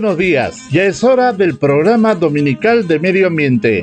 Buenos días, ya es hora del programa dominical de medio ambiente.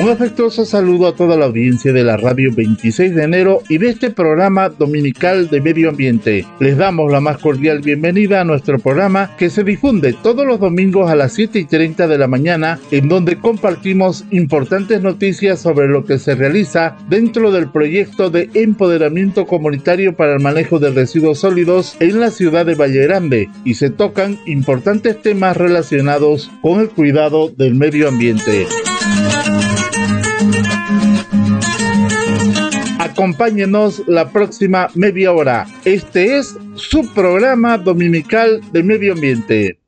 Un afectuoso saludo a toda la audiencia de la radio 26 de enero y de este programa dominical de medio ambiente. Les damos la más cordial bienvenida a nuestro programa que se difunde todos los domingos a las 7 y 30 de la mañana, en donde compartimos importantes noticias sobre lo que se realiza dentro del proyecto de empoderamiento comunitario para el manejo de residuos sólidos en la ciudad de Valle Grande y se tocan importantes temas relacionados con el cuidado del medio ambiente. Acompáñenos la próxima media hora. Este es su programa dominical de medio ambiente.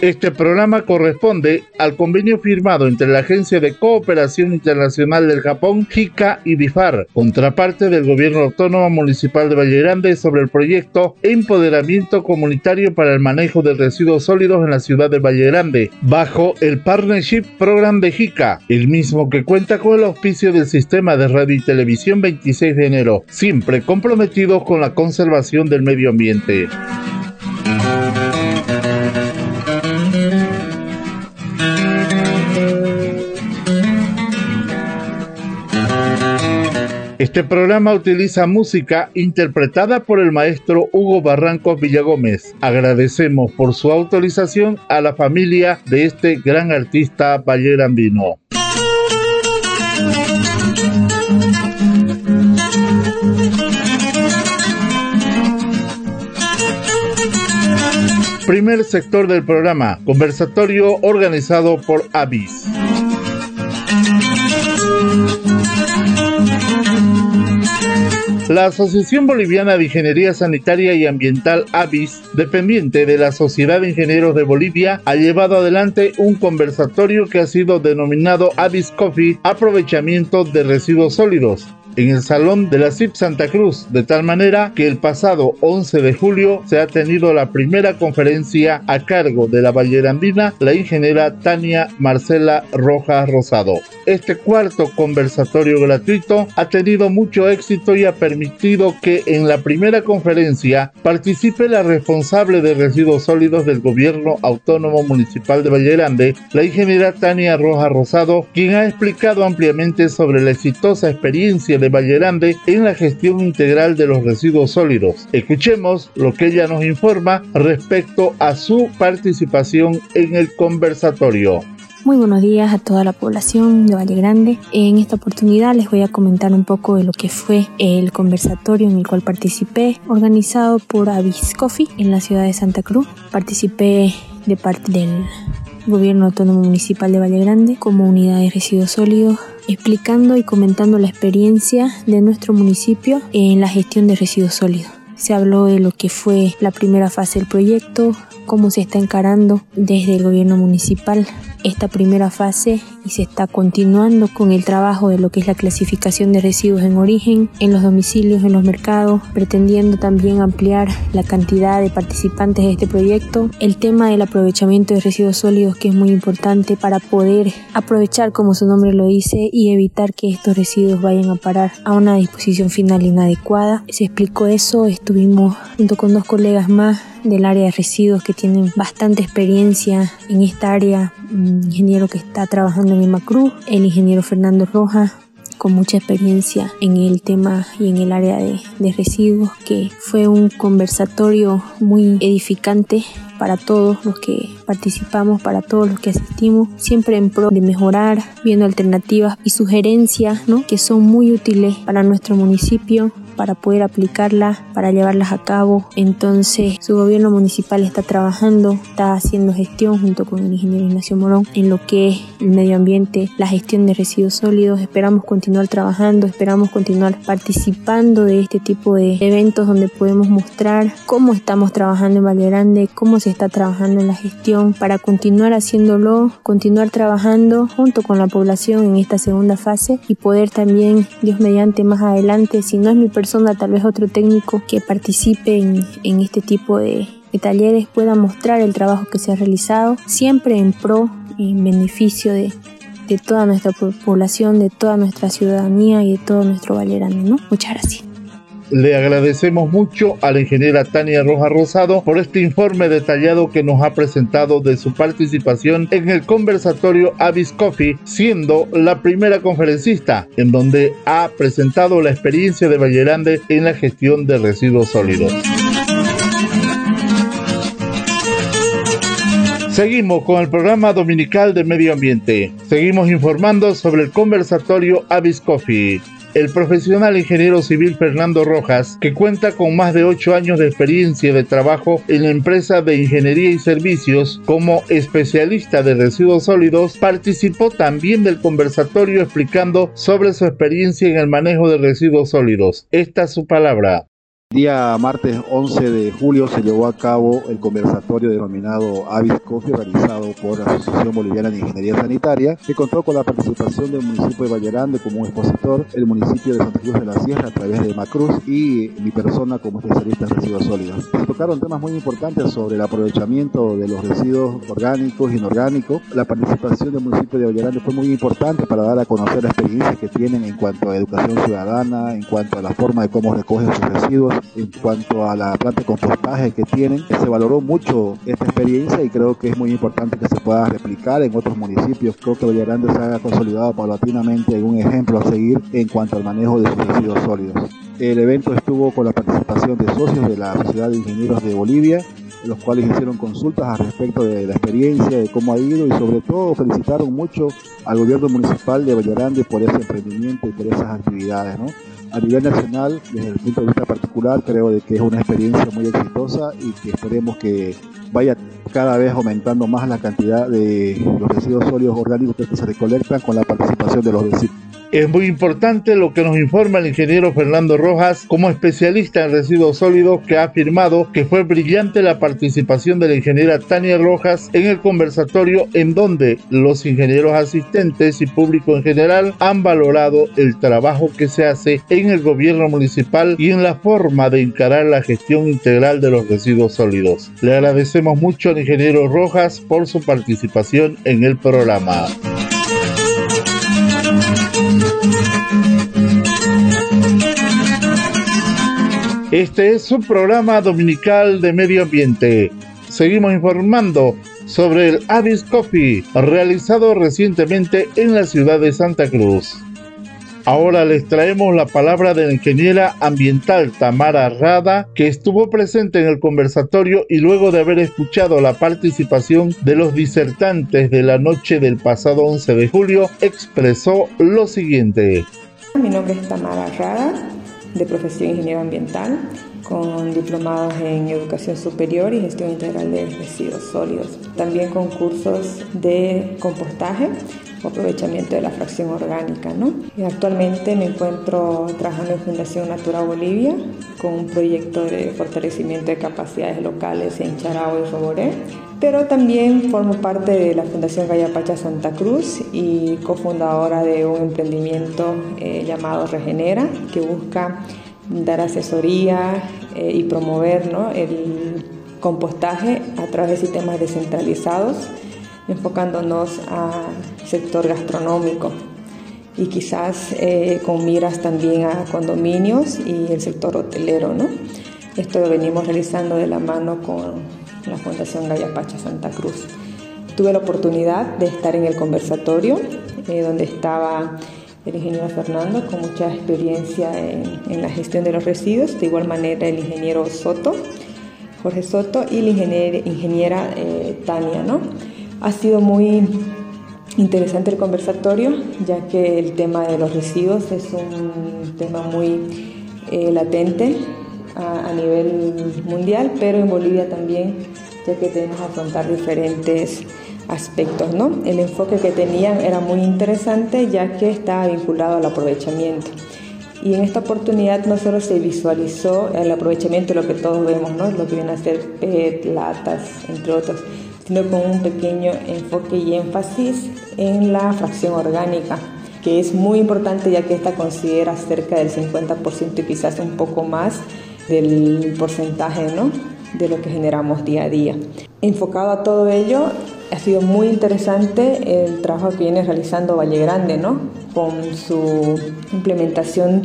Este programa corresponde al convenio firmado entre la Agencia de Cooperación Internacional del Japón, JICA y BIFAR, contraparte del Gobierno Autónomo Municipal de Valle Grande sobre el proyecto Empoderamiento Comunitario para el Manejo de Residuos Sólidos en la ciudad de Valle Grande, bajo el Partnership Program de JICA, el mismo que cuenta con el auspicio del Sistema de Radio y Televisión 26 de enero, siempre comprometidos con la conservación del medio ambiente. Este programa utiliza música interpretada por el maestro Hugo Barrancos Villagómez. Agradecemos por su autorización a la familia de este gran artista vallerandino. Primer sector del programa, conversatorio organizado por Avis. La Asociación Boliviana de Ingeniería Sanitaria y Ambiental ABIS, dependiente de la Sociedad de Ingenieros de Bolivia, ha llevado adelante un conversatorio que ha sido denominado ABIS Coffee, aprovechamiento de residuos sólidos, en el Salón de la CIP Santa Cruz, de tal manera que el pasado 11 de julio se ha tenido la primera conferencia a cargo de la Vallerandina, la ingeniera Tania Marcela Rojas Rosado. Este cuarto conversatorio gratuito ha tenido mucho éxito y ha permitido que en la primera conferencia participe la responsable de residuos sólidos del gobierno autónomo municipal de Vallerande, la ingeniera Tania Rojas Rosado, quien ha explicado ampliamente sobre la exitosa experiencia de Valle Grande en la gestión integral de los residuos sólidos. Escuchemos lo que ella nos informa respecto a su participación en el conversatorio. Muy buenos días a toda la población de Valle Grande. En esta oportunidad les voy a comentar un poco de lo que fue el conversatorio en el cual participé, organizado por Avis Coffee en la ciudad de Santa Cruz. Participé de parte del Gobierno Autónomo Municipal de Valle Grande como unidad de residuos sólidos explicando y comentando la experiencia de nuestro municipio en la gestión de residuos sólidos. Se habló de lo que fue la primera fase del proyecto, cómo se está encarando desde el gobierno municipal esta primera fase y se está continuando con el trabajo de lo que es la clasificación de residuos en origen en los domicilios, en los mercados, pretendiendo también ampliar la cantidad de participantes de este proyecto. El tema del aprovechamiento de residuos sólidos que es muy importante para poder aprovechar, como su nombre lo dice, y evitar que estos residuos vayan a parar a una disposición final inadecuada. Se explicó eso, estuvimos junto con dos colegas más del área de residuos que tienen bastante experiencia en esta área, ingeniero que está trabajando en Emacruz, el ingeniero Fernando Rojas, con mucha experiencia en el tema y en el área de, de, residuos, que fue un conversatorio muy edificante para todos los que participamos, para todos los que asistimos, siempre en pro de mejorar, viendo alternativas y sugerencias ¿no? que son muy útiles para nuestro municipio para poder aplicarlas, para llevarlas a cabo. Entonces su gobierno municipal está trabajando, está haciendo gestión junto con el ingeniero Ignacio Morón en lo que es el medio ambiente, la gestión de residuos sólidos. Esperamos continuar trabajando, esperamos continuar participando de este tipo de eventos donde podemos mostrar cómo estamos trabajando en Valle Grande, cómo se está trabajando en la gestión para continuar haciéndolo, continuar trabajando junto con la población en esta segunda fase y poder también, Dios mediante, más adelante, si no es mi persona, tal vez otro técnico que participe en, este tipo de, talleres pueda mostrar el trabajo que se ha realizado, siempre en pro, en beneficio de, de toda nuestra población, de toda nuestra ciudadanía y de todo nuestro Vallerano, ¿no? Muchas gracias. Le agradecemos mucho a la ingeniera Tania Roja Rosado por este informe detallado que nos ha presentado de su participación en el conversatorio Avis Coffee, siendo la primera conferencista en donde ha presentado la experiencia de Vallerande en la gestión de residuos sólidos. Seguimos con el programa dominical de medio ambiente. Seguimos informando sobre el conversatorio Avis Coffee el profesional ingeniero civil Fernando Rojas, que cuenta con más de ocho años de experiencia de trabajo en la empresa de ingeniería y servicios como especialista de residuos sólidos, participó también del conversatorio explicando sobre su experiencia en el manejo de residuos sólidos. Esta es su palabra. Día martes 11 de julio se llevó a cabo el conversatorio denominado Avis Coffee realizado por la Asociación Boliviana de Ingeniería Sanitaria que contó con la participación del municipio de Vallerande como expositor, el municipio de Santa Cruz de la Sierra a través de Macruz y mi persona como especialista en residuos sólidos. Se tocaron temas muy importantes sobre el aprovechamiento de los residuos orgánicos y inorgánicos. La participación del municipio de Vallerande fue muy importante para dar a conocer la experiencia que tienen en cuanto a educación ciudadana, en cuanto a la forma de cómo recogen sus residuos en cuanto a la planta de compostaje que tienen. Se valoró mucho esta experiencia y creo que es muy importante que se pueda replicar en otros municipios. Creo que Grande se ha consolidado paulatinamente en un ejemplo a seguir en cuanto al manejo de sus residuos sólidos. El evento estuvo con la participación de socios de la Sociedad de Ingenieros de Bolivia, los cuales hicieron consultas al respecto de la experiencia, de cómo ha ido y sobre todo felicitaron mucho al gobierno municipal de Grande por ese emprendimiento y por esas actividades. ¿no? A nivel nacional, desde el punto de vista particular, creo de que es una experiencia muy exitosa y que esperemos que vaya cada vez aumentando más la cantidad de los residuos sólidos orgánicos que se recolectan con la participación de los vecinos. Es muy importante lo que nos informa el ingeniero Fernando Rojas como especialista en residuos sólidos que ha afirmado que fue brillante la participación de la ingeniera Tania Rojas en el conversatorio en donde los ingenieros asistentes y público en general han valorado el trabajo que se hace en el gobierno municipal y en la forma de encarar la gestión integral de los residuos sólidos. Le agradecemos mucho al ingeniero Rojas por su participación en el programa. Este es su programa dominical de medio ambiente. Seguimos informando sobre el Avis Coffee realizado recientemente en la ciudad de Santa Cruz. Ahora les traemos la palabra de la ingeniera ambiental Tamara Rada, que estuvo presente en el conversatorio y luego de haber escuchado la participación de los disertantes de la noche del pasado 11 de julio, expresó lo siguiente. Mi nombre es Tamara Rada, de profesión ingeniero ambiental, con diplomados en educación superior y gestión integral de residuos sólidos. También con cursos de compostaje o aprovechamiento de la fracción orgánica. ¿no? Y actualmente me encuentro trabajando en Fundación Natura Bolivia con un proyecto de fortalecimiento de capacidades locales en Charao y Roboré pero también formo parte de la Fundación Gallapacha Santa Cruz y cofundadora de un emprendimiento eh, llamado Regenera, que busca dar asesoría eh, y promover el compostaje a través de sistemas descentralizados, enfocándonos al sector gastronómico y quizás eh, con miras también a condominios y el sector hotelero. ¿no? Esto lo venimos realizando de la mano con la Fundación Pacha Santa Cruz. Tuve la oportunidad de estar en el conversatorio, eh, donde estaba el ingeniero Fernando con mucha experiencia en, la gestión de los residuos, de igual manera el ingeniero Soto, Jorge Soto y la ingeniera eh, Tania. ¿no? Ha sido muy interesante el conversatorio, ya que el tema de los residuos es un tema muy eh, latente a, nivel mundial, pero en Bolivia también, ya que tenemos que afrontar diferentes aspectos. ¿no? El enfoque que tenían era muy interesante ya que estaba vinculado al aprovechamiento. Y en esta oportunidad no solo se visualizó el aprovechamiento lo que todos vemos, ¿no? lo que viene a ser PET, latas, entre otros, sino con un pequeño enfoque y énfasis en la fracción orgánica, que es muy importante ya que esta considera cerca del 50% y quizás un poco más del porcentaje ¿no? de lo que generamos día a día. Enfocado a todo ello, ha sido muy interesante el trabajo que viene realizando Valle Grande, ¿no? Con su implementación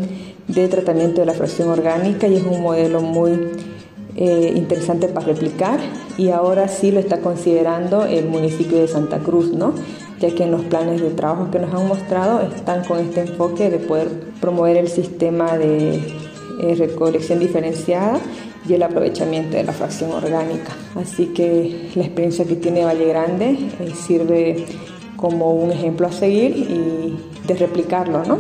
de tratamiento de la fracción orgánica y es un modelo muy eh, interesante para replicar y ahora sí lo está considerando el municipio de Santa Cruz, ¿no? ya que en los planes de trabajo que nos han mostrado están con este enfoque de poder promover el sistema de eh, recolección diferenciada y el aprovechamiento de la fracción orgánica. Así que la experiencia que tiene Valle Grande eh, sirve como un ejemplo a seguir y de replicarlo. ¿no?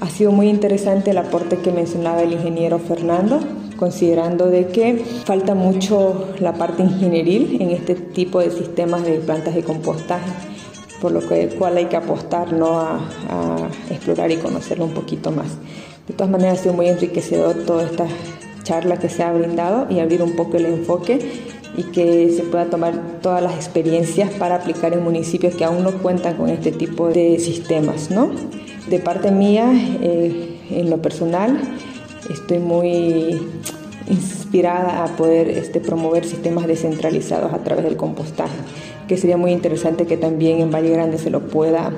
Ha sido muy interesante el aporte que mencionaba el ingeniero Fernando, considerando de que falta mucho la parte ingenieril en este tipo de sistemas de plantas de compostaje, por lo cual hay que apostar ¿no? a, a explorar y conocerlo un poquito más. De todas maneras ha sido muy enriquecedor toda esta charla que se ha brindado y abrir un poco el enfoque y que se pueda tomar todas las experiencias para aplicar en municipios que aún no cuentan con este tipo de sistemas. ¿no? De parte mía, eh, en lo personal, estoy muy inspirada a poder este, promover sistemas descentralizados a través del compostaje, que sería muy interesante que también en Valle Grande se lo pueda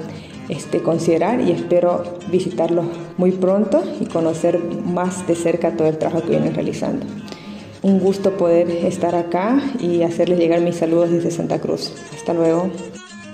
este, considerar y espero visitarlos muy pronto y conocer más de cerca todo el trabajo que vienen realizando. Un gusto poder estar acá y hacerles llegar mis saludos desde Santa Cruz. Hasta luego.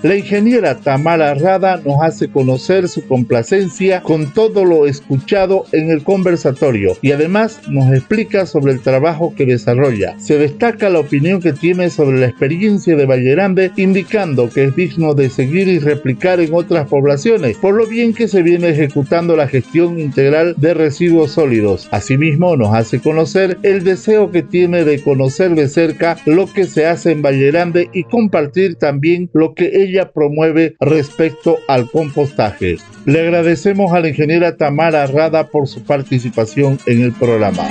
La ingeniera Tamara Rada nos hace conocer su complacencia con todo lo escuchado en el conversatorio y además nos explica sobre el trabajo que desarrolla. Se destaca la opinión que tiene sobre la experiencia de Valle Grande, indicando que es digno de seguir y replicar en otras poblaciones, por lo bien que se viene ejecutando la gestión integral de residuos sólidos. Asimismo, nos hace conocer el deseo que tiene de conocer de cerca lo que se hace en Valle Grande y compartir también lo que ella promueve respecto al compostaje. Le agradecemos a la ingeniera Tamara Rada por su participación en el programa.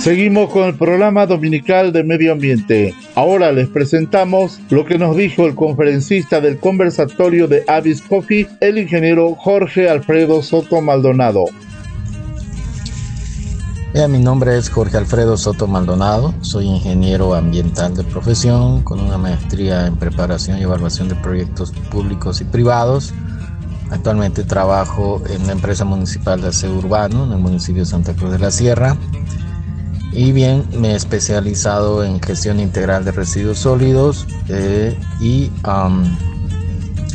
Seguimos con el programa dominical de medio ambiente. Ahora les presentamos lo que nos dijo el conferencista del conversatorio de Avis Coffee, el ingeniero Jorge Alfredo Soto Maldonado mi nombre es Jorge Alfredo Soto Maldonado, soy ingeniero ambiental de profesión con una maestría en preparación y evaluación de proyectos públicos y privados. Actualmente trabajo en la empresa municipal de aseo urbano en el municipio de Santa Cruz de la Sierra. Y bien, me he especializado en gestión integral de residuos sólidos eh, y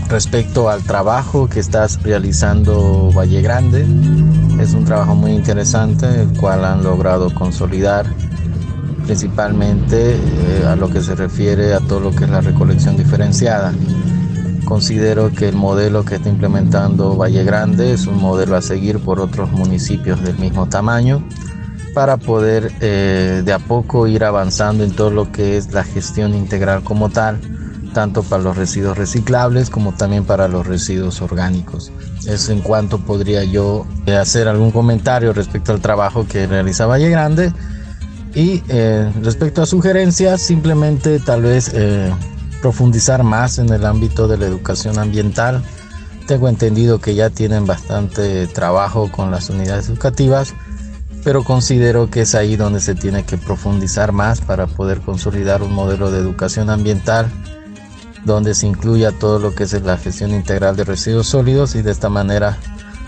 respecto al trabajo que estás realizando Valle Grande. Es un trabajo muy interesante, el cual han logrado consolidar principalmente eh, a lo que se refiere a todo lo que es la recolección diferenciada. Considero que el modelo que está implementando Valle Grande es un modelo a seguir por otros municipios del mismo tamaño para poder eh, de a poco ir avanzando en todo lo que es la gestión integral como tal tanto para los residuos reciclables como también para los residuos orgánicos. Es en cuanto podría yo eh, hacer algún comentario respecto al trabajo que realiza Valle Grande. Y eh, respecto a sugerencias, simplemente tal vez eh, profundizar más en el ámbito de la educación ambiental. Tengo entendido que ya tienen bastante trabajo con las unidades educativas, pero considero que es ahí donde se tiene que profundizar más para poder consolidar un modelo de educación ambiental donde se incluya todo lo que es la gestión integral de residuos sólidos y de esta manera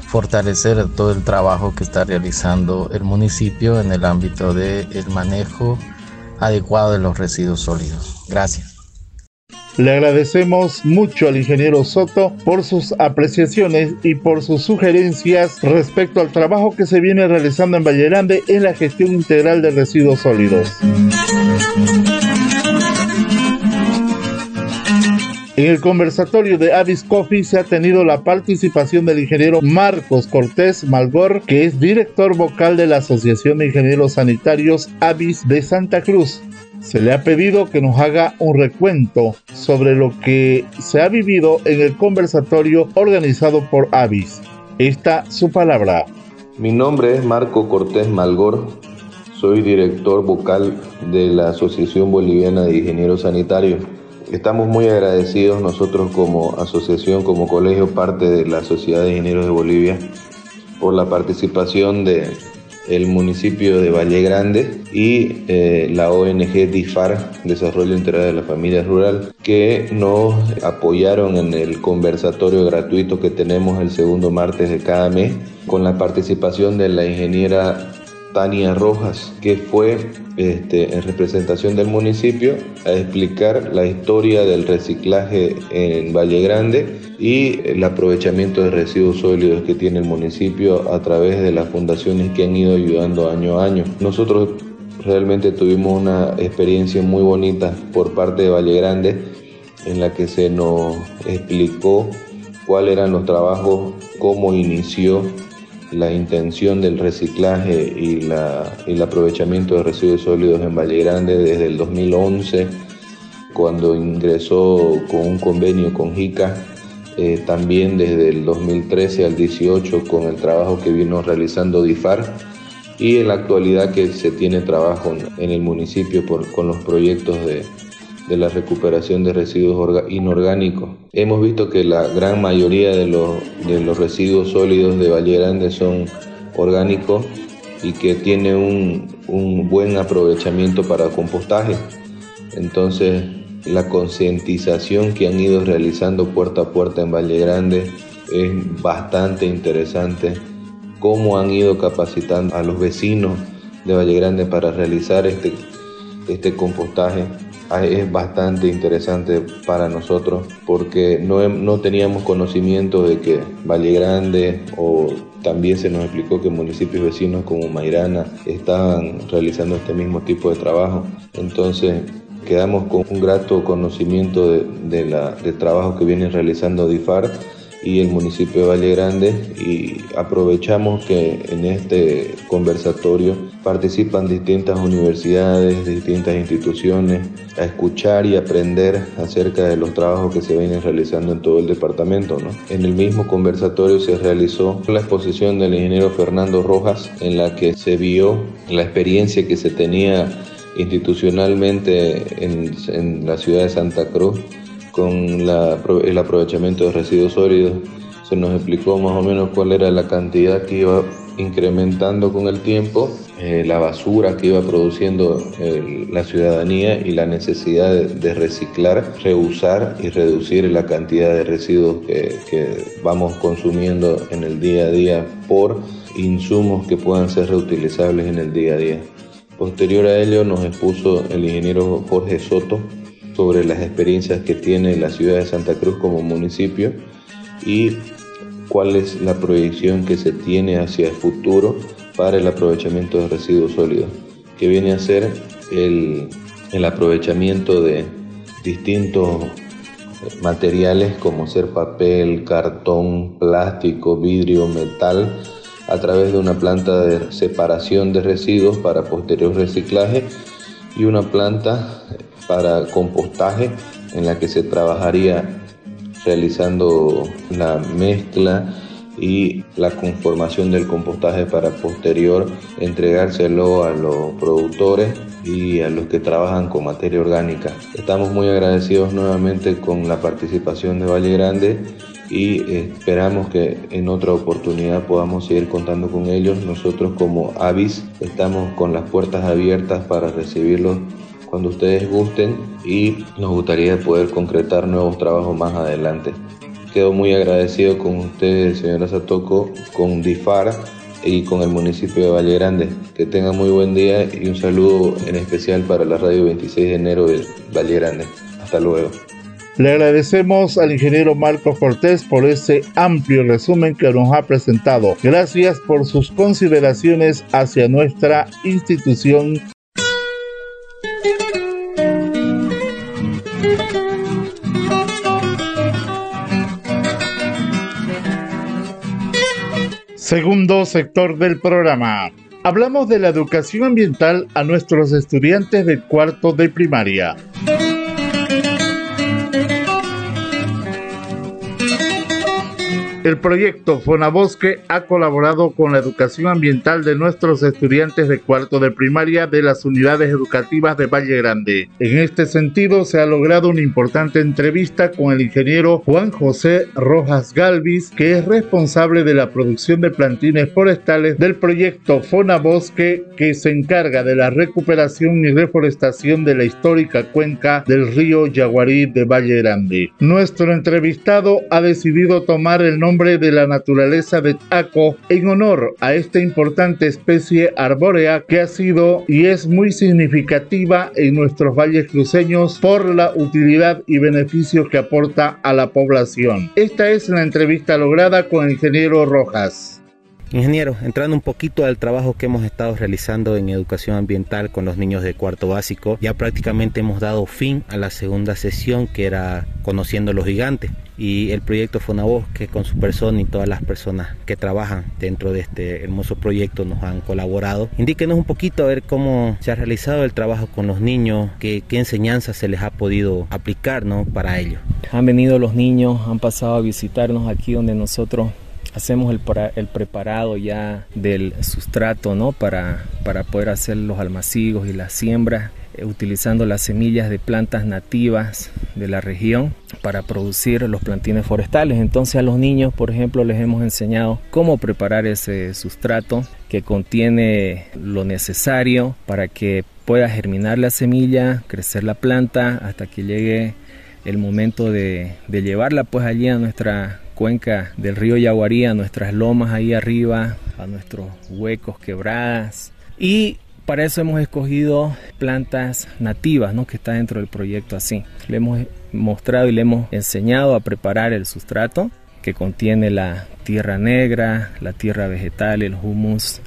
fortalecer todo el trabajo que está realizando el municipio en el ámbito del manejo adecuado de los residuos sólidos. Gracias. Le agradecemos mucho al ingeniero Soto por sus apreciaciones y por sus sugerencias respecto al trabajo que se viene realizando en Valle Grande en la gestión integral de residuos sólidos. En el conversatorio de Avis Coffee se ha tenido la participación del ingeniero Marcos Cortés Malgor, que es director vocal de la Asociación de Ingenieros Sanitarios Avis de Santa Cruz. Se le ha pedido que nos haga un recuento sobre lo que se ha vivido en el conversatorio organizado por Avis. Esta su palabra. Mi nombre es Marco Cortés Malgor, soy director vocal de la Asociación Boliviana de Ingenieros Sanitarios. Estamos muy agradecidos nosotros como asociación, como colegio, parte de la Sociedad de Ingenieros de Bolivia, por la participación de el municipio de Valle Grande y eh, la ONG DIFAR, Desarrollo Integral de la Familia Rural, que nos apoyaron en el conversatorio gratuito que tenemos el segundo martes de cada mes, con la participación de la ingeniera Tania Rojas, que fue este, en representación del municipio a explicar la historia del reciclaje en Valle Grande y el aprovechamiento de residuos sólidos que tiene el municipio a través de las fundaciones que han ido ayudando año a año. Nosotros realmente tuvimos una experiencia muy bonita por parte de Valle Grande en la que se nos explicó cuáles eran los trabajos, cómo inició la intención del reciclaje y, la, el aprovechamiento de residuos sólidos en Valle Grande desde el 2011, cuando ingresó con un convenio con JICA, eh, también desde el 2013 al 18 con el trabajo que vino realizando DIFAR y en la actualidad que se tiene trabajo en el municipio por, con los proyectos de, de la recuperación de residuos inorgánicos. Hemos visto que la gran mayoría de los, de los residuos sólidos de Valle Grande son orgánicos y que tiene un, un buen aprovechamiento para compostaje. Entonces, la concientización que han ido realizando puerta a puerta en Valle Grande es bastante interesante. Cómo han ido capacitando a los vecinos de Valle Grande para realizar este, este compostaje es bastante interesante para nosotros porque no, no teníamos conocimiento de que Valle Grande o también se nos explicó que municipios vecinos como Mairana estaban realizando este mismo tipo de trabajo. Entonces quedamos con un grato conocimiento de, de la, del trabajo que viene realizando DIFAR y el municipio de Valle Grande y aprovechamos que en este conversatorio participan distintas universidades, distintas instituciones a escuchar y aprender acerca de los trabajos que se vienen realizando en todo el departamento. En el mismo conversatorio se realizó la exposición del ingeniero Fernando Rojas en la que se vio la experiencia que se tenía institucionalmente en, en la ciudad de Santa Cruz con el aprovechamiento de residuos sólidos. Se nos explicó más o menos cuál era la cantidad que iba incrementando con el tiempo, eh, la basura que iba produciendo la ciudadanía y la necesidad de, reciclar, reusar y reducir la cantidad de residuos que, que vamos consumiendo en el día a día por insumos que puedan ser reutilizables en el día a día. Posterior a ello nos expuso el ingeniero Jorge Soto, sobre las experiencias que tiene la ciudad de Santa Cruz como municipio y cuál es la proyección que se tiene hacia el futuro para el aprovechamiento de residuos sólidos, que viene a ser el, el aprovechamiento de distintos materiales como ser papel, cartón, plástico, vidrio, metal, a través de una planta de separación de residuos para posterior reciclaje y una planta para compostaje en la que se trabajaría realizando la mezcla y la conformación del compostaje para posterior entregárselo a los productores y a los que trabajan con materia orgánica. Estamos muy agradecidos nuevamente con la participación de Valle Grande y esperamos que en otra oportunidad podamos seguir contando con ellos. Nosotros como Avis estamos con las puertas abiertas para recibirlos cuando ustedes gusten y nos gustaría poder concretar nuevos trabajos más adelante. Quedo muy agradecido con ustedes, señora Satoco, con DIFAR y con el municipio de Valle Grande. Que tengan muy buen día y un saludo en especial para la radio 26 de enero de Valle Grande. Hasta luego. Le agradecemos al ingeniero Marco Cortés por este amplio resumen que nos ha presentado. Gracias por sus consideraciones hacia nuestra institución Segundo sector del programa. Hablamos de la educación ambiental a nuestros estudiantes del cuarto de primaria. El proyecto Fonabosque ha colaborado con la educación ambiental de nuestros estudiantes de cuarto de primaria de las unidades educativas de Valle Grande. En este sentido, se ha logrado una importante entrevista con el ingeniero Juan José Rojas Galvis, que es responsable de la producción de plantines forestales del proyecto Fonabosque, que se encarga de la recuperación y reforestación de la histórica cuenca del río Yaguarí de Valle Grande. Nuestro entrevistado ha decidido tomar el nombre de la naturaleza de Taco en honor a esta importante especie arbórea que ha sido y es muy significativa en nuestros valles cruceños por la utilidad y beneficios que aporta a la población. Esta es la entrevista lograda con el ingeniero Rojas. Ingeniero, entrando un poquito al trabajo que hemos estado realizando en educación ambiental con los niños de cuarto básico, ya prácticamente hemos dado fin a la segunda sesión que era Conociendo los Gigantes y el proyecto Fonabosque con su persona y todas las personas que trabajan dentro de este hermoso proyecto nos han colaborado. Indíquenos un poquito a ver cómo se ha realizado el trabajo con los niños, qué, qué enseñanza se les ha podido aplicar ¿no? para ellos. Han venido los niños, han pasado a visitarnos aquí donde nosotros hacemos el, el, preparado ya del sustrato ¿no? para, para poder hacer los almacigos y las siembras eh, utilizando las semillas de plantas nativas de la región para producir los plantines forestales. Entonces a los niños, por ejemplo, les hemos enseñado cómo preparar ese sustrato que contiene lo necesario para que pueda germinar la semilla, crecer la planta hasta que llegue el momento de, de llevarla pues allí a nuestra cuenca del río Yaguarí, a nuestras lomas ahí arriba, a nuestros huecos, quebradas. Y para eso hemos escogido plantas nativas, ¿no? que está dentro del proyecto así. Le hemos mostrado y le hemos enseñado a preparar el sustrato que contiene la tierra negra, la tierra vegetal, el humus,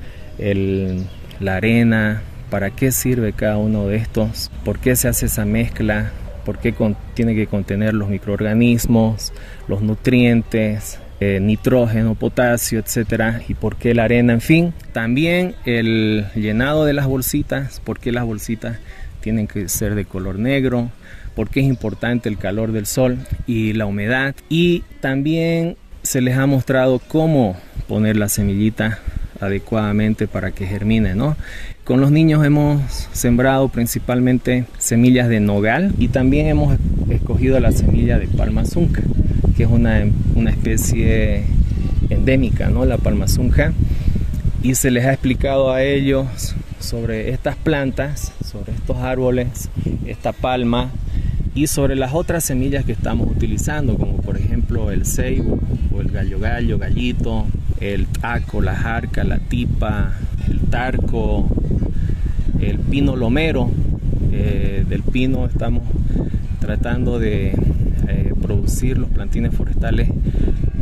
la arena, para qué sirve cada uno de estos, por qué se hace esa mezcla, por qué tiene que contener los microorganismos, los nutrientes, eh, nitrógeno, potasio, etcétera, y por qué la arena, en fin. También el llenado de las bolsitas, por qué las bolsitas tienen que ser de color negro, por qué es importante el calor del sol y la humedad. Y también se les ha mostrado cómo poner la semillita adecuadamente para que germine, ¿no? Con los niños hemos sembrado principalmente semillas de nogal y también hemos escogido la semilla de palmazunca, que es una, una especie endémica, ¿no? La palmazunca. Y se les ha explicado a ellos sobre estas plantas, sobre estos árboles, esta palma y sobre las otras semillas que estamos utilizando, como por ejemplo el ceibo o el gallo gallo, gallito, el taco, la jarca, la tipa, el tarco, el pino lomero. Eh, del pino estamos tratando de eh, producir los plantines forestales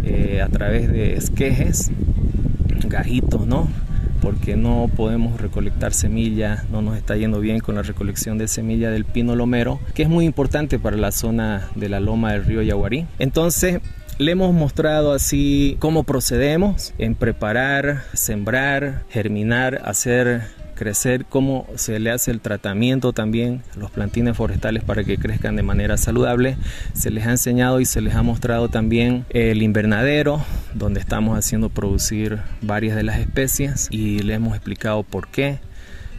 eh, a través de esquejes, gajitos, ¿no? Porque no podemos recolectar semillas, no nos está yendo bien con la recolección de semilla del pino lomero, que es muy importante para la zona de la loma del río Yaguarí. Entonces, le hemos mostrado así cómo procedemos en preparar, sembrar, germinar, hacer crecer, cómo se le hace el tratamiento también a los plantines forestales para que crezcan de manera saludable. Se les ha enseñado y se les ha mostrado también el invernadero donde estamos haciendo producir varias de las especies y le hemos explicado por qué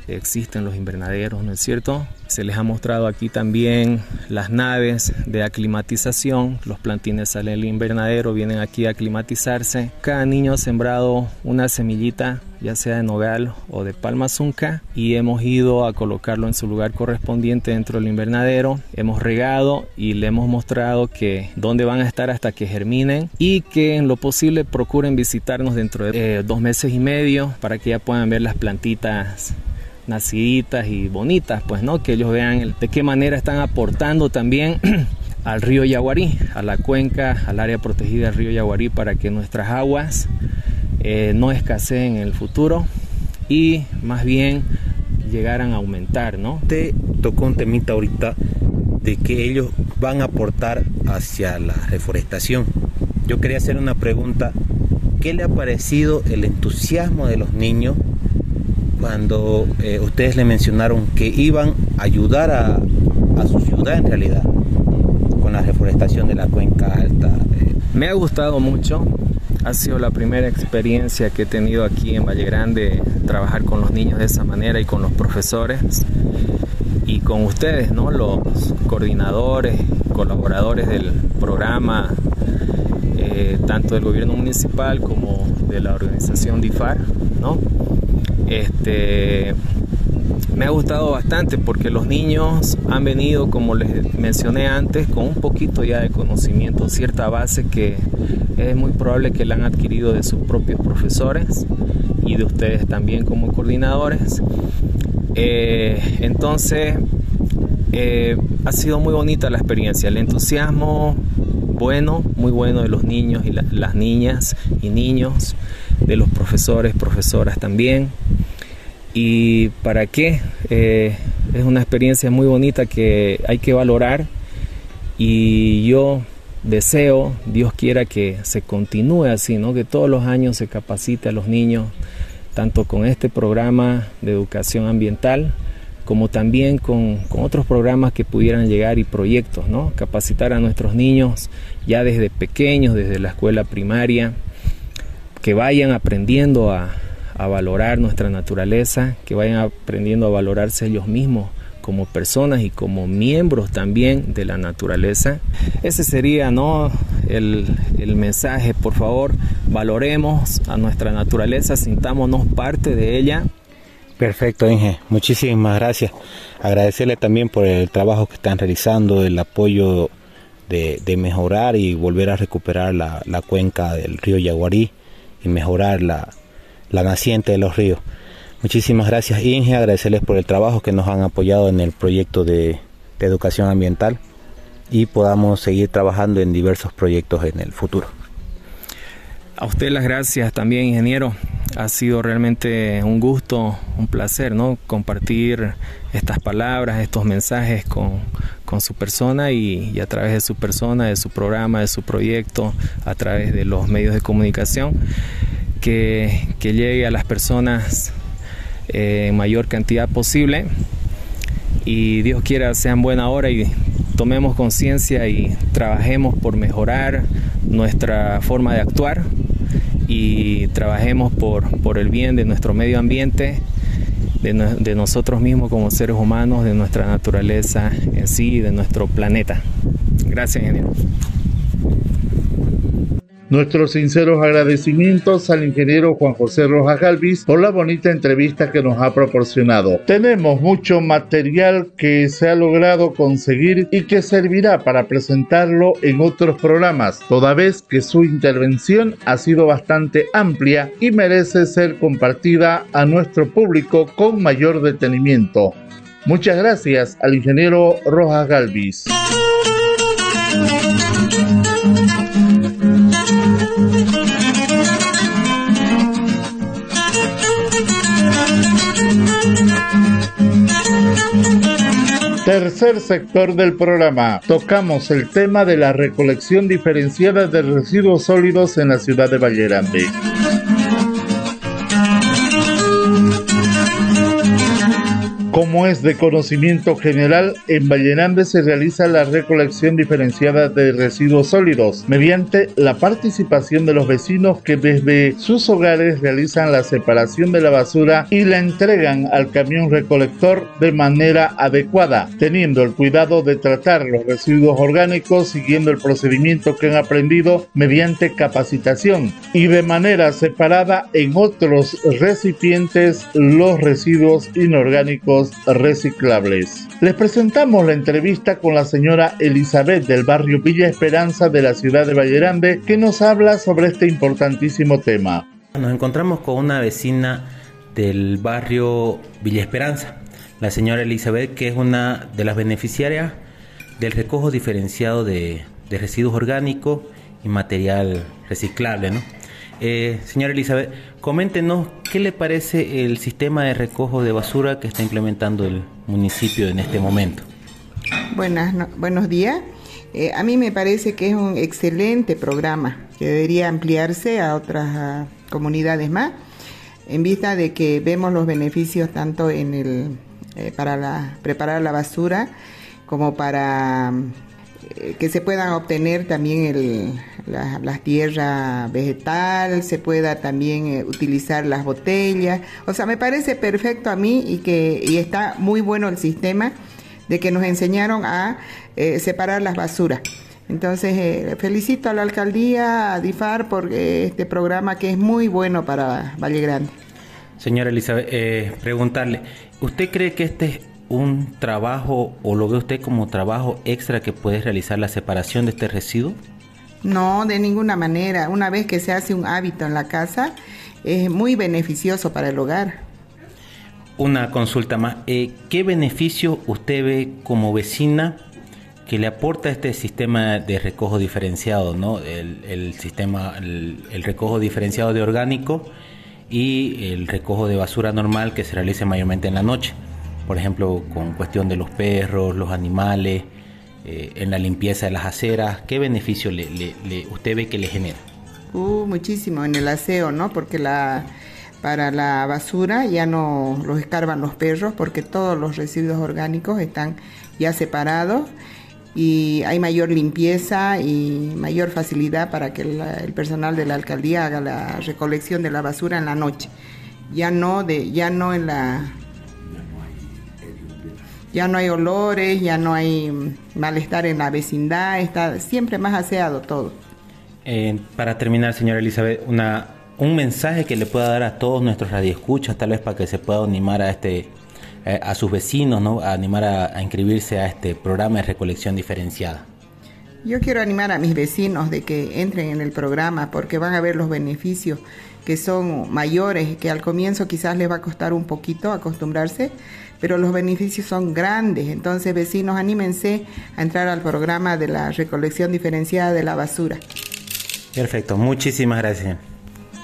existen los invernaderos, ¿no es cierto? Se les ha mostrado aquí también las naves de aclimatización. Los plantines salen del invernadero, vienen aquí a aclimatizarse. Cada niño ha sembrado una semillita, ya sea de nogal o de palma zunca, y hemos ido a colocarlo en su lugar correspondiente dentro del invernadero. Hemos regado y le hemos mostrado que dónde van a estar hasta que germinen y que en lo posible procuren visitarnos dentro de eh, dos meses y medio para que ya puedan ver las plantitas naciditas y bonitas, pues, ¿no? Que ellos vean de qué manera están aportando también al río Yaguarí, a la cuenca, al área protegida del río Yaguarí, para que nuestras aguas eh, no escaseen en el futuro y más bien llegaran a aumentar, ¿no? Te tocó un temita ahorita de que ellos van a aportar hacia la reforestación. Yo quería hacer una pregunta. ¿Qué le ha parecido el entusiasmo de los niños cuando eh, ustedes le mencionaron que iban a ayudar a, su ciudad en realidad con la reforestación de la cuenca alta. Me ha gustado mucho ha sido la primera experiencia que he tenido aquí en Valle Grande, trabajar con los niños de esa manera y con los profesores y con ustedes, ¿no? Los coordinadores, colaboradores del programa, eh, tanto del gobierno municipal como de la organización DIFAR, ¿no? Este, me ha gustado bastante porque los niños han venido, como les mencioné antes, con un poquito ya de conocimiento, cierta base que es muy probable que la han adquirido de sus propios profesores y de ustedes también como coordinadores. Eh, entonces, eh, ha sido muy bonita la experiencia, el entusiasmo bueno, muy bueno de los niños y las niñas y niños, de los profesores, profesoras también. ¿Y para qué? Eh, es una experiencia muy bonita que hay que valorar y yo deseo, Dios quiera que se continúe así, ¿no? que todos los años se capacite a los niños, tanto con este programa de educación ambiental, como también con, con, otros programas que pudieran llegar y proyectos, ¿no? Capacitar a nuestros niños ya desde pequeños, desde la escuela primaria, que vayan aprendiendo a, a valorar nuestra naturaleza, que vayan aprendiendo a valorarse ellos mismos como personas y como miembros también de la naturaleza. Ese sería ¿no? el, el mensaje, por favor, valoremos a nuestra naturaleza, sintámonos parte de ella. Perfecto, Inge. Muchísimas gracias. Agradecerle también por el trabajo que están realizando, el apoyo de, de mejorar y volver a recuperar la, la, cuenca del río Yaguarí y mejorar la, la naciente de los ríos. Muchísimas gracias Inge, agradecerles por el trabajo que nos han apoyado en el proyecto de, educación ambiental y podamos seguir trabajando en diversos proyectos en el futuro. A usted las gracias también, ingeniero. Ha sido realmente un gusto, un placer, ¿no? Compartir estas palabras, estos mensajes con, con su persona y, a través de su persona, de su programa, de su proyecto, a través de los medios de comunicación que, llegue a las personas eh, en mayor cantidad posible y Dios quiera sean buena hora y tomemos conciencia y trabajemos por mejorar nuestra forma de actuar y trabajemos por, por el bien de nuestro medio ambiente, de, de, nosotros mismos como seres humanos, de nuestra naturaleza en sí y de nuestro planeta. Gracias, ingeniero. Nuestros sinceros agradecimientos al ingeniero Juan José Rojas Galvis por la bonita entrevista que nos ha proporcionado. Tenemos mucho material que se ha logrado conseguir y que servirá para presentarlo en otros programas, toda vez que su intervención ha sido bastante amplia y merece ser compartida a nuestro público con mayor detenimiento. Muchas gracias al ingeniero Rojas Galvis. Tercer sector del programa. Tocamos el tema de la recolección diferenciada de residuos sólidos en la ciudad de Valle Grande. Como es de conocimiento general, en Vallenande se realiza la recolección diferenciada de residuos sólidos mediante la participación de los vecinos que desde sus hogares realizan la separación de la basura y la entregan al camión recolector de manera adecuada, teniendo el cuidado de tratar los residuos orgánicos siguiendo el procedimiento que han aprendido mediante capacitación y de manera separada en otros recipientes los residuos inorgánicos reciclables. Les presentamos la entrevista con la señora Elizabeth del barrio Villa Esperanza de la ciudad de Valle Grande que nos habla sobre este importantísimo tema. Nos encontramos con una vecina del barrio Villa Esperanza, la señora Elizabeth, que es una de las beneficiarias del recojo diferenciado de, residuos orgánicos y material reciclable. ¿no? Eh, señora Elizabeth, coméntenos qué le parece el sistema de recojo de basura que está implementando el municipio en este momento. Buenas, no, buenos días. Eh, a mí me parece que es un excelente programa que debería ampliarse a otras comunidades más, en vista de que vemos los beneficios tanto en el eh, para preparar la basura como para que se puedan obtener también el, la, tierra vegetal, se pueda también eh, utilizar las botellas. O sea, me parece perfecto a mí y que y está muy bueno el sistema de que nos enseñaron a eh, separar las basuras. Entonces, felicito a la alcaldía, a DIFAR, por este programa que es muy bueno para Valle Grande. Señora Elizabeth, preguntarle, ¿usted cree que este un trabajo o lo ve usted como trabajo extra que puede realizar la separación de este residuo? No, de ninguna manera. Una vez que se hace un hábito en la casa, es muy beneficioso para el hogar. Una consulta más. Eh, ¿Qué beneficio usted ve como vecina que le aporta este sistema de recojo diferenciado, ¿no? el, sistema, el recojo diferenciado de orgánico y el recojo de basura normal que se realiza mayormente en la noche? Por ejemplo, con cuestión de los perros, los animales, eh, en la limpieza de las aceras, ¿qué beneficio le, usted ve que le genera? Uh, muchísimo en el aseo, ¿no? Porque la, para la basura ya no los escarban los perros porque todos los residuos orgánicos están ya separados y hay mayor limpieza y mayor facilidad para que el personal de la alcaldía haga la recolección de la basura en la noche. Ya no de ya no en la ya no hay olores, ya no hay malestar en la vecindad, está siempre más aseado todo. Eh, para terminar, señora Elizabeth, una, un mensaje que le pueda dar a todos nuestros radioescuchas, tal vez para que se pueda animar a este eh, a sus vecinos, ¿no? a animar a, inscribirse a este programa de recolección diferenciada. Yo quiero animar a mis vecinos de que entren en el programa porque van a ver los beneficios que son mayores, que al comienzo quizás les va a costar un poquito acostumbrarse, pero los beneficios son grandes. Entonces, vecinos, anímense a entrar al programa de la recolección diferenciada de la basura. Perfecto, muchísimas gracias.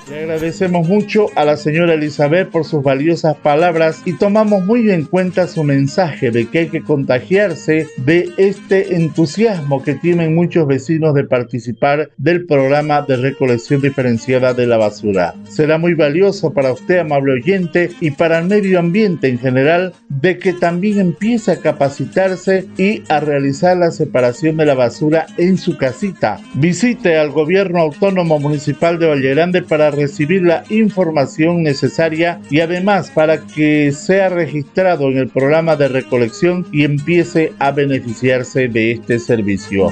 Le agradecemos mucho a la señora Elizabeth por sus valiosas palabras y tomamos muy en cuenta su mensaje de que hay que contagiarse de este entusiasmo que tienen muchos vecinos de participar del programa de recolección diferenciada de la basura. Será muy valioso para usted, amable oyente, y para el medio ambiente en general, de que también empiece a capacitarse y a realizar la separación de la basura en su casita. Visite al gobierno autónomo municipal de Valle Grande para recibir la información necesaria y además para que sea registrado en el programa de recolección y empiece a beneficiarse de este servicio.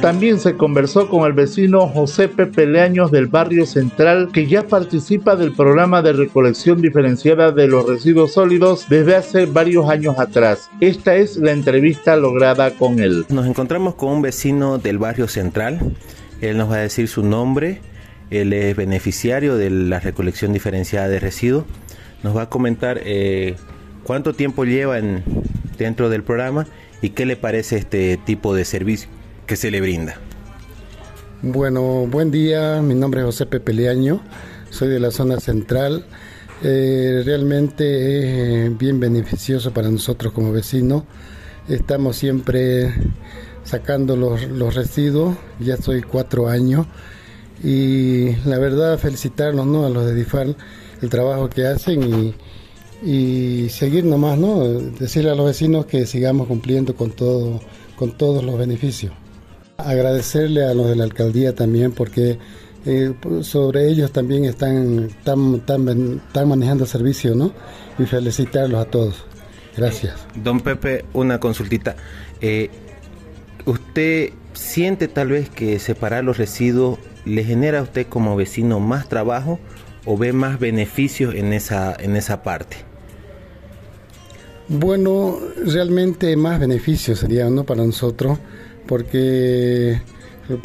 También se conversó con el vecino José Pepe del barrio central que ya participa del programa de recolección diferenciada de los residuos sólidos desde hace varios años atrás. Esta es la entrevista lograda con él. Nos encontramos con un vecino del barrio central. Él nos va a decir su nombre. Él es beneficiario de la recolección diferenciada de residuos. Nos va a comentar eh, cuánto tiempo lleva en, dentro del programa y qué le parece este tipo de servicio que se le brinda. Bueno, buen día, mi nombre es José Pepe Leaño, soy de la zona central. Eh, realmente es eh, bien beneficioso para nosotros como vecinos. Estamos siempre sacando los, los residuos, ya estoy cuatro años y la verdad felicitarlos ¿no? a los de DIFAR el trabajo que hacen y, y seguir nomás, ¿no? decirle a los vecinos que sigamos cumpliendo con, todo, con todos los beneficios. Agradecerle a los de la alcaldía también porque eh, sobre ellos también están, están, manejando servicio, ¿no? Y felicitarlos a todos. Gracias. Don Pepe, una consultita. Eh, ¿Usted siente tal vez que separar los residuos le genera a usted como vecino más trabajo o ve más beneficios en esa, en esa parte? Bueno, realmente más beneficios serían ¿no? para nosotros porque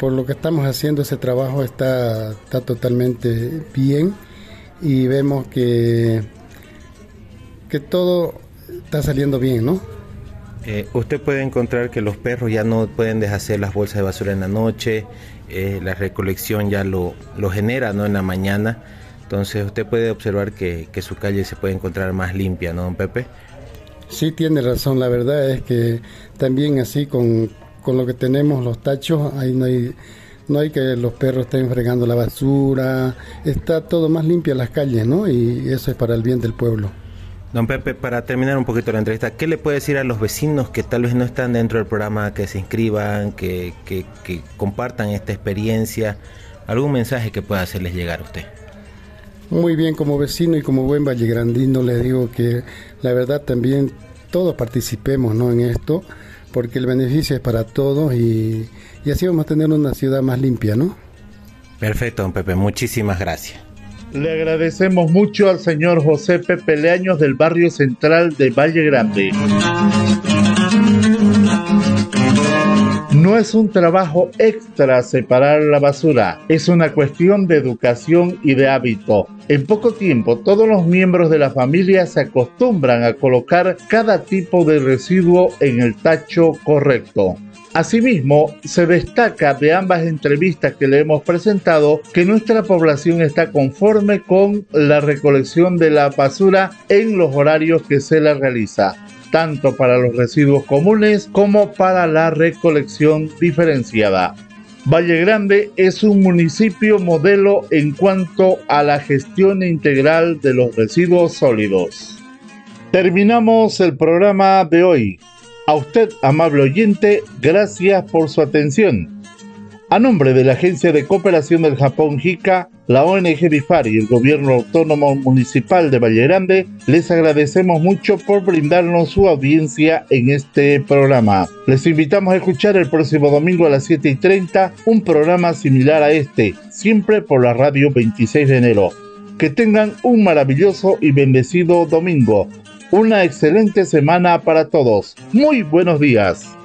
por lo que estamos haciendo ese trabajo está, está totalmente bien y vemos que, que todo está saliendo bien, ¿no? Eh, usted puede encontrar que los perros ya no pueden deshacer las bolsas de basura en la noche, eh, la recolección ya lo, lo genera ¿no? en la mañana, entonces usted puede observar que, que su calle se puede encontrar más limpia, ¿no, don Pepe? Sí, tiene razón, la verdad es que también así con, con lo que tenemos, los tachos, ahí no hay, no hay que los perros estén fregando la basura, está todo más limpio en las calles, ¿no? Y eso es para el bien del pueblo. Don Pepe, para terminar un poquito la entrevista, ¿qué le puede decir a los vecinos que tal vez no están dentro del programa, que se inscriban, que, que, que compartan esta experiencia? ¿Algún mensaje que pueda hacerles llegar a usted? Muy bien, como vecino y como buen vallegrandino le digo que la verdad también todos participemos ¿no? en esto, porque el beneficio es para todos y, y así vamos a tener una ciudad más limpia, ¿no? Perfecto, don Pepe, muchísimas gracias. Le agradecemos mucho al señor José Pepe Leaños del barrio central de Valle Grande. No es un trabajo extra separar la basura, es una cuestión de educación y de hábito. En poco tiempo todos los miembros de la familia se acostumbran a colocar cada tipo de residuo en el tacho correcto. Asimismo, se destaca de ambas entrevistas que le hemos presentado que nuestra población está conforme con la recolección de la basura en los horarios que se la realiza tanto para los residuos comunes como para la recolección diferenciada. Valle Grande es un municipio modelo en cuanto a la gestión integral de los residuos sólidos. Terminamos el programa de hoy. A usted, amable oyente, gracias por su atención. A nombre de la Agencia de Cooperación del Japón JICA, la ONG DIFAR y el Gobierno Autónomo Municipal de Valle Grande, les agradecemos mucho por brindarnos su audiencia en este programa. Les invitamos a escuchar el próximo domingo a las 7 y 30 un programa similar a este, siempre por la radio 26 de enero. Que tengan un maravilloso y bendecido domingo. Una excelente semana para todos. Muy buenos días.